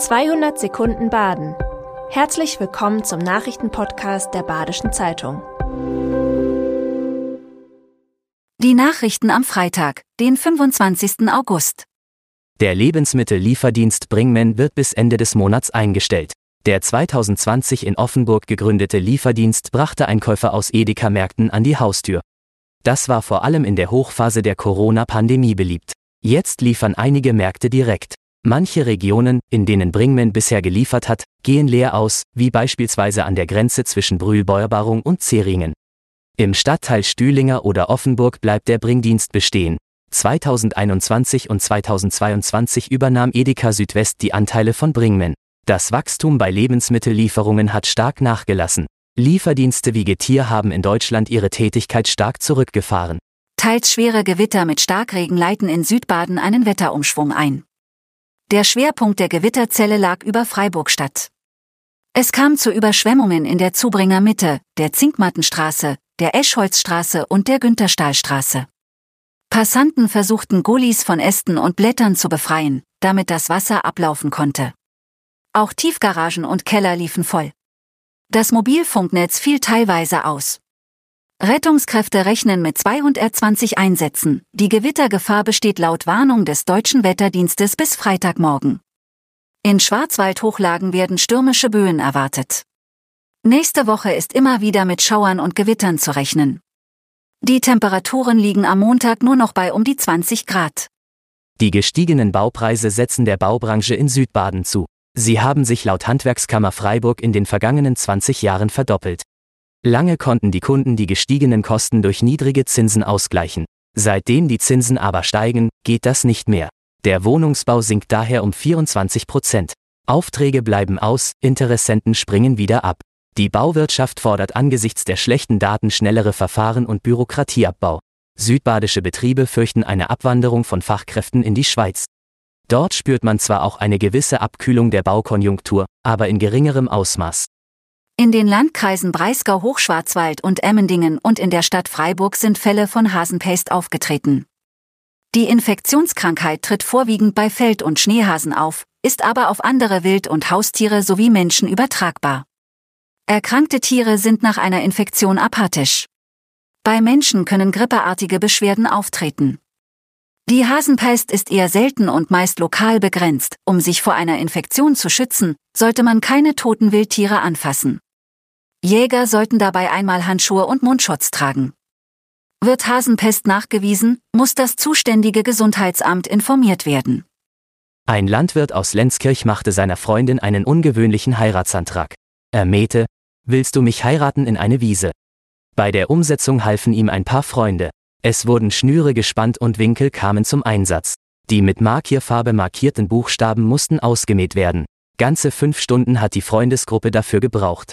200 Sekunden Baden. Herzlich willkommen zum Nachrichtenpodcast der Badischen Zeitung. Die Nachrichten am Freitag, den 25. August. Der Lebensmittellieferdienst Bringmen wird bis Ende des Monats eingestellt. Der 2020 in Offenburg gegründete Lieferdienst brachte Einkäufer aus Edeka-Märkten an die Haustür. Das war vor allem in der Hochphase der Corona-Pandemie beliebt. Jetzt liefern einige Märkte direkt. Manche Regionen, in denen Bringmen bisher geliefert hat, gehen leer aus, wie beispielsweise an der Grenze zwischen Brühlbeuerbarung und Zeringen. Im Stadtteil Stühlinger oder Offenburg bleibt der Bringdienst bestehen. 2021 und 2022 übernahm Edeka Südwest die Anteile von Bringmen. Das Wachstum bei Lebensmittellieferungen hat stark nachgelassen. Lieferdienste wie Getier haben in Deutschland ihre Tätigkeit stark zurückgefahren. Teils schwere Gewitter mit Starkregen leiten in Südbaden einen Wetterumschwung ein. Der Schwerpunkt der Gewitterzelle lag über Freiburgstadt. Es kam zu Überschwemmungen in der Zubringer Mitte, der Zinkmattenstraße, der Eschholzstraße und der Günterstahlstraße. Passanten versuchten Gullis von Ästen und Blättern zu befreien, damit das Wasser ablaufen konnte. Auch Tiefgaragen und Keller liefen voll. Das Mobilfunknetz fiel teilweise aus. Rettungskräfte rechnen mit 220 Einsätzen. Die Gewittergefahr besteht laut Warnung des deutschen Wetterdienstes bis Freitagmorgen. In Schwarzwaldhochlagen werden stürmische Böen erwartet. Nächste Woche ist immer wieder mit Schauern und Gewittern zu rechnen. Die Temperaturen liegen am Montag nur noch bei um die 20 Grad. Die gestiegenen Baupreise setzen der Baubranche in Südbaden zu. Sie haben sich laut Handwerkskammer Freiburg in den vergangenen 20 Jahren verdoppelt. Lange konnten die Kunden die gestiegenen Kosten durch niedrige Zinsen ausgleichen. Seitdem die Zinsen aber steigen, geht das nicht mehr. Der Wohnungsbau sinkt daher um 24 Prozent. Aufträge bleiben aus, Interessenten springen wieder ab. Die Bauwirtschaft fordert angesichts der schlechten Daten schnellere Verfahren und Bürokratieabbau. Südbadische Betriebe fürchten eine Abwanderung von Fachkräften in die Schweiz. Dort spürt man zwar auch eine gewisse Abkühlung der Baukonjunktur, aber in geringerem Ausmaß. In den Landkreisen Breisgau, Hochschwarzwald und Emmendingen und in der Stadt Freiburg sind Fälle von Hasenpest aufgetreten. Die Infektionskrankheit tritt vorwiegend bei Feld- und Schneehasen auf, ist aber auf andere Wild- und Haustiere sowie Menschen übertragbar. Erkrankte Tiere sind nach einer Infektion apathisch. Bei Menschen können grippeartige Beschwerden auftreten. Die Hasenpest ist eher selten und meist lokal begrenzt. Um sich vor einer Infektion zu schützen, sollte man keine toten Wildtiere anfassen. Jäger sollten dabei einmal Handschuhe und Mundschutz tragen. Wird Hasenpest nachgewiesen, muss das zuständige Gesundheitsamt informiert werden. Ein Landwirt aus Lenzkirch machte seiner Freundin einen ungewöhnlichen Heiratsantrag. Er mähte, Willst du mich heiraten in eine Wiese? Bei der Umsetzung halfen ihm ein paar Freunde. Es wurden Schnüre gespannt und Winkel kamen zum Einsatz. Die mit Markierfarbe markierten Buchstaben mussten ausgemäht werden. Ganze fünf Stunden hat die Freundesgruppe dafür gebraucht.